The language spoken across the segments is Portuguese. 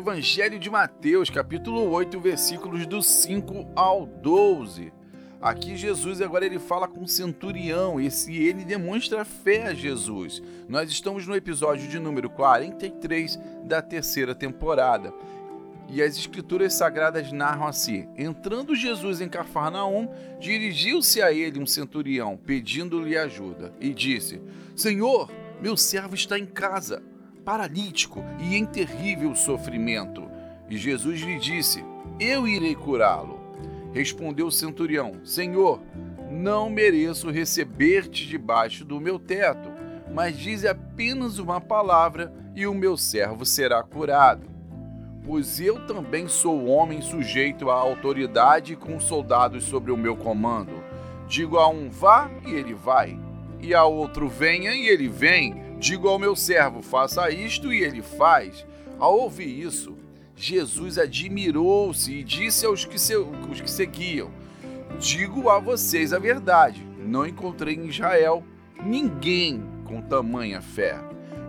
Evangelho de Mateus, capítulo 8, versículos do 5 ao 12. Aqui Jesus agora ele fala com o centurião, esse ele demonstra fé a Jesus. Nós estamos no episódio de número 43 da terceira temporada. E as escrituras sagradas narram assim: Entrando Jesus em Cafarnaum, dirigiu-se a ele um centurião, pedindo-lhe ajuda, e disse: Senhor, meu servo está em casa, paralítico e em terrível sofrimento. E Jesus lhe disse: Eu irei curá-lo. Respondeu o centurião: Senhor, não mereço receber-te debaixo do meu teto, mas dize apenas uma palavra e o meu servo será curado pois eu também sou homem sujeito à autoridade com soldados sobre o meu comando. Digo a um vá e ele vai, e a outro venha e ele vem. Digo ao meu servo faça isto e ele faz. Ao ouvir isso, Jesus admirou-se e disse aos que, se, os que seguiam: Digo a vocês a verdade, não encontrei em Israel ninguém com tamanha fé.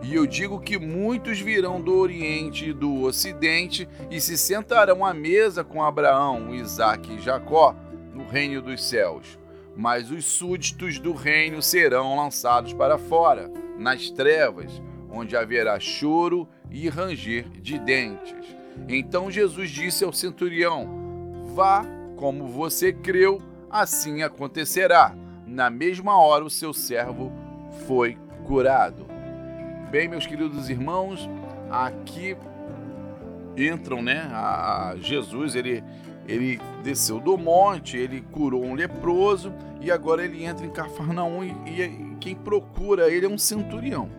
E eu digo que muitos virão do Oriente e do Ocidente e se sentarão à mesa com Abraão, Isaque e Jacó no reino dos céus. Mas os súditos do reino serão lançados para fora, nas trevas, onde haverá choro e ranger de dentes. Então Jesus disse ao centurião: Vá, como você creu, assim acontecerá. Na mesma hora o seu servo foi curado. Bem, meus queridos irmãos, aqui entram, né? A, Jesus, ele, ele desceu do monte, ele curou um leproso e agora ele entra em Cafarnaum e, e quem procura ele é um centurião.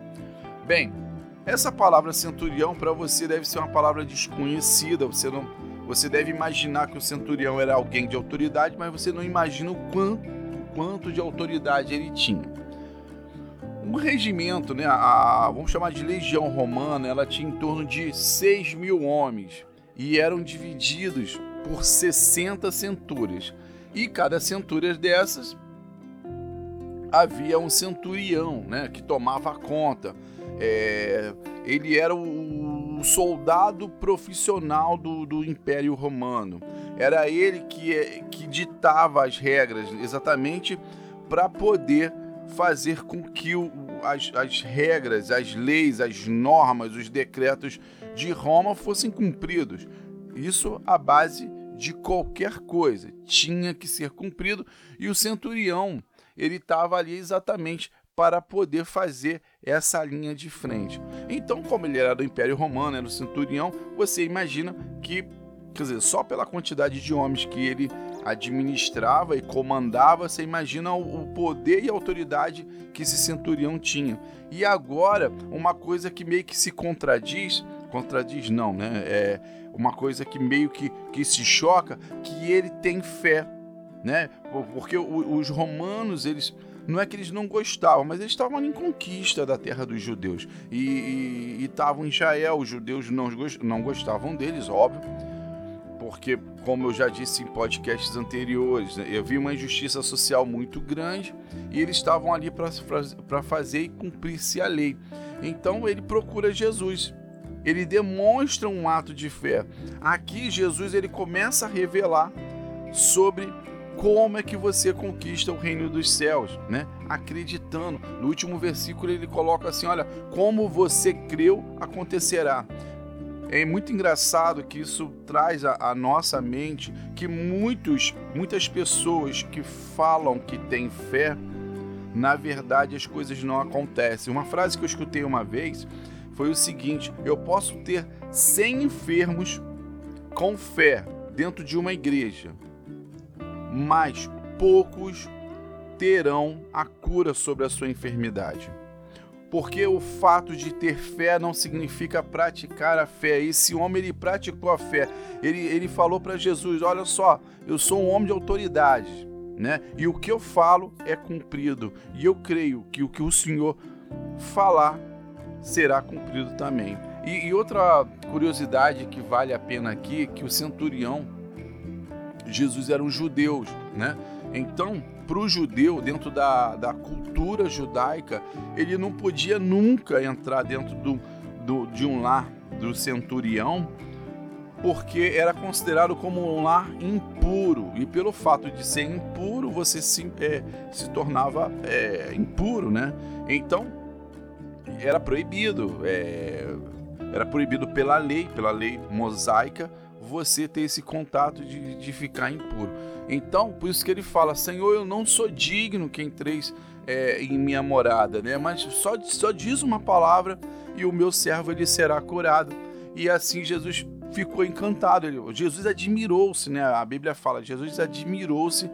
Bem, essa palavra centurião para você deve ser uma palavra desconhecida, você não você deve imaginar que o centurião era alguém de autoridade, mas você não imagina o quanto, quanto de autoridade ele tinha um regimento, né, a, vamos chamar de legião romana, ela tinha em torno de 6 mil homens e eram divididos por 60 centúrias. E cada centúria dessas havia um centurião né, que tomava conta. É, ele era o, soldado profissional do, do Império Romano. Era ele que, que ditava as regras exatamente para poder fazer com que o, as, as regras, as leis, as normas, os decretos de Roma fossem cumpridos. Isso à base de qualquer coisa tinha que ser cumprido e o centurião ele estava ali exatamente para poder fazer essa linha de frente. Então, como ele era do Império Romano, era o centurião, você imagina que, quer dizer, só pela quantidade de homens que ele administrava e comandava, você imagina o poder e a autoridade que esse centurião tinha. E agora, uma coisa que meio que se contradiz, contradiz não, né? É uma coisa que meio que, que se choca, que ele tem fé, né? Porque os romanos, eles não é que eles não gostavam, mas eles estavam em conquista da terra dos judeus e estavam em Israel. Os judeus não, não gostavam deles, óbvio porque, como eu já disse em podcasts anteriores, né, eu vi uma injustiça social muito grande e eles estavam ali para fazer e cumprir-se a lei. Então ele procura Jesus. Ele demonstra um ato de fé. Aqui Jesus ele começa a revelar sobre como é que você conquista o reino dos céus, né? Acreditando. No último versículo ele coloca assim, olha, como você creu acontecerá. É muito engraçado que isso traz à nossa mente que muitos, muitas pessoas que falam que têm fé, na verdade as coisas não acontecem. Uma frase que eu escutei uma vez foi o seguinte: eu posso ter 100 enfermos com fé dentro de uma igreja, mas poucos terão a cura sobre a sua enfermidade porque o fato de ter fé não significa praticar a fé. Esse homem ele praticou a fé. Ele, ele falou para Jesus: Olha só, eu sou um homem de autoridade, né? E o que eu falo é cumprido. E eu creio que o que o Senhor falar será cumprido também. E, e outra curiosidade que vale a pena aqui é que o centurião, Jesus era um judeu, né? Então para o judeu, dentro da, da cultura judaica, ele não podia nunca entrar dentro do, do, de um lar do centurião porque era considerado como um lar impuro e pelo fato de ser impuro você se, é, se tornava é, impuro, né? Então era proibido, é, era proibido pela lei, pela lei mosaica, você ter esse contato de, de ficar impuro. Então, por isso que ele fala: Senhor, eu não sou digno que entreis é, em minha morada, né? Mas só, só diz uma palavra e o meu servo ele será curado. E assim Jesus ficou encantado. Ele, Jesus admirou-se, né? A Bíblia fala: Jesus admirou-se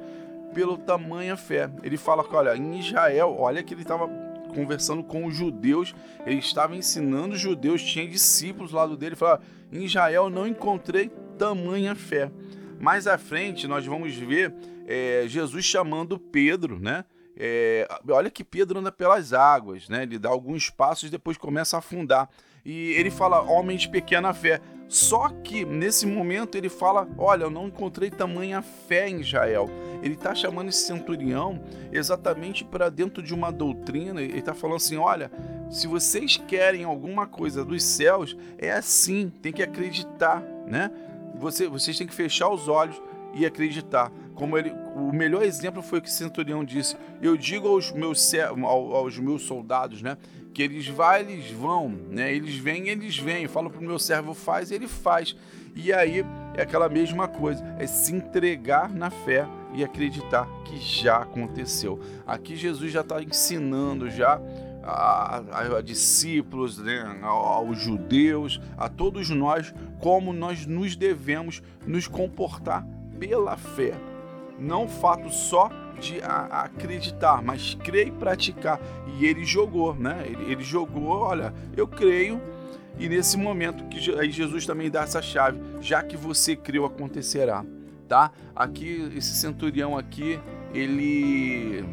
pelo tamanha fé. Ele fala que, olha, em Israel, olha que ele estava conversando com os judeus, ele estava ensinando os judeus, tinha discípulos do dele, falava, em Israel não encontrei tamanha fé. Mais à frente nós vamos ver é, Jesus chamando Pedro, né? É, olha que Pedro anda pelas águas, né? Ele dá alguns passos e depois começa a afundar. E ele fala, homem de pequena fé. Só que nesse momento ele fala: Olha, eu não encontrei tamanha fé em Israel. Ele está chamando esse centurião exatamente para dentro de uma doutrina. Ele está falando assim: Olha, se vocês querem alguma coisa dos céus, é assim, tem que acreditar, né? Você, vocês têm que fechar os olhos e acreditar. Como ele, o melhor exemplo foi o que o centurião disse: Eu digo aos meus, aos meus soldados, né? Que eles vão, eles vão, né? Eles vêm, eles vêm. Eu falo pro meu servo faz, ele faz. E aí é aquela mesma coisa, é se entregar na fé e acreditar que já aconteceu. Aqui Jesus já está ensinando já a, a, a discípulos, né, aos judeus, a todos nós, como nós nos devemos nos comportar pela fé. Não fato só de a, acreditar, mas crer e praticar. E ele jogou, né? Ele, ele jogou, olha, eu creio, e nesse momento que aí Jesus também dá essa chave, já que você creu, acontecerá, tá? Aqui esse centurião aqui, ele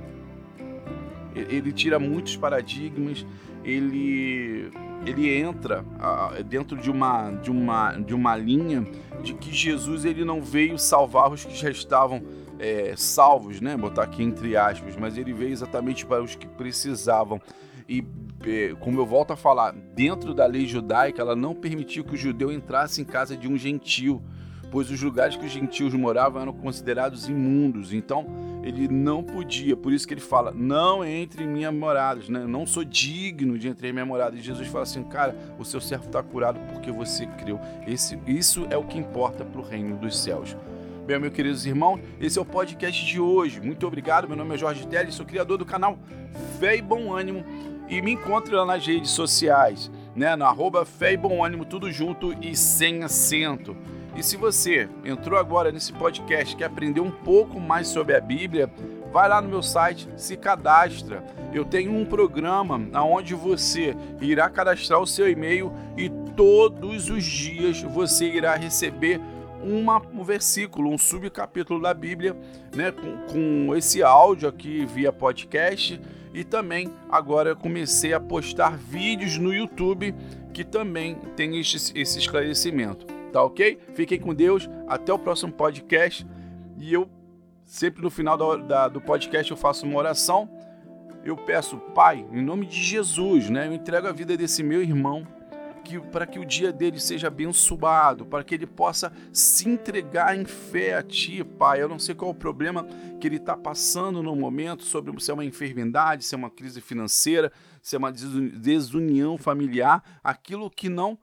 ele tira muitos paradigmas, ele ele entra uh, dentro de uma, de, uma, de uma linha de que Jesus ele não veio salvar os que já estavam é, salvos, né? Botar aqui entre aspas, mas ele veio exatamente para os que precisavam. E é, como eu volto a falar, dentro da lei judaica, ela não permitiu que o judeu entrasse em casa de um gentil pois os lugares que os gentios moravam eram considerados imundos. Então ele não podia, por isso que ele fala: Não entre em minha morada, né? Não sou digno de entrar em minha morada. E Jesus fala assim: Cara, o seu servo está curado porque você creu. Esse, isso é o que importa para o reino dos céus. Bem, meus queridos irmãos, esse é o podcast de hoje. Muito obrigado. Meu nome é Jorge Teles, sou criador do canal Fé e Bom Ânimo e me encontre lá nas redes sociais, né? No arroba Fé e Bom Ânimo, tudo junto e sem acento. E se você entrou agora nesse podcast quer aprender um pouco mais sobre a Bíblia, vai lá no meu site, se cadastra. Eu tenho um programa onde você irá cadastrar o seu e-mail e todos os dias você irá receber uma, um versículo, um subcapítulo da Bíblia, né, com, com esse áudio aqui via podcast. E também agora eu comecei a postar vídeos no YouTube que também tem esse, esse esclarecimento tá ok? Fiquem com Deus, até o próximo podcast. E eu, sempre no final da, da, do podcast, eu faço uma oração. Eu peço, Pai, em nome de Jesus, né? Eu entrego a vida desse meu irmão que, para que o dia dele seja abençoado, para que ele possa se entregar em fé a Ti, Pai. Eu não sei qual é o problema que ele está passando no momento, sobre se é uma enfermidade, se é uma crise financeira, se é uma desunião familiar, aquilo que não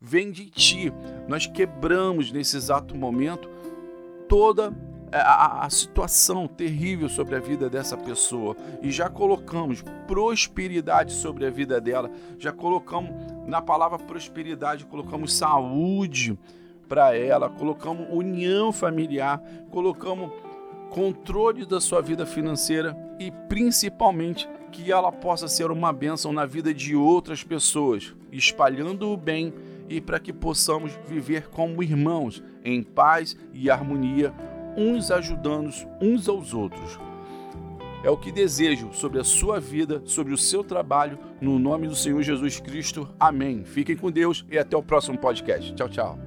vem de ti. Nós quebramos nesse exato momento toda a, a, situação terrível sobre a vida dessa pessoa e já colocamos prosperidade sobre a vida dela, já colocamos na palavra prosperidade, colocamos saúde para ela, colocamos união familiar, colocamos controle da sua vida financeira e principalmente que ela possa ser uma bênção na vida de outras pessoas, espalhando o bem e para que possamos viver como irmãos, em paz e harmonia, uns ajudando uns aos outros. É o que desejo sobre a sua vida, sobre o seu trabalho, no nome do Senhor Jesus Cristo. Amém. Fiquem com Deus e até o próximo podcast. Tchau, tchau.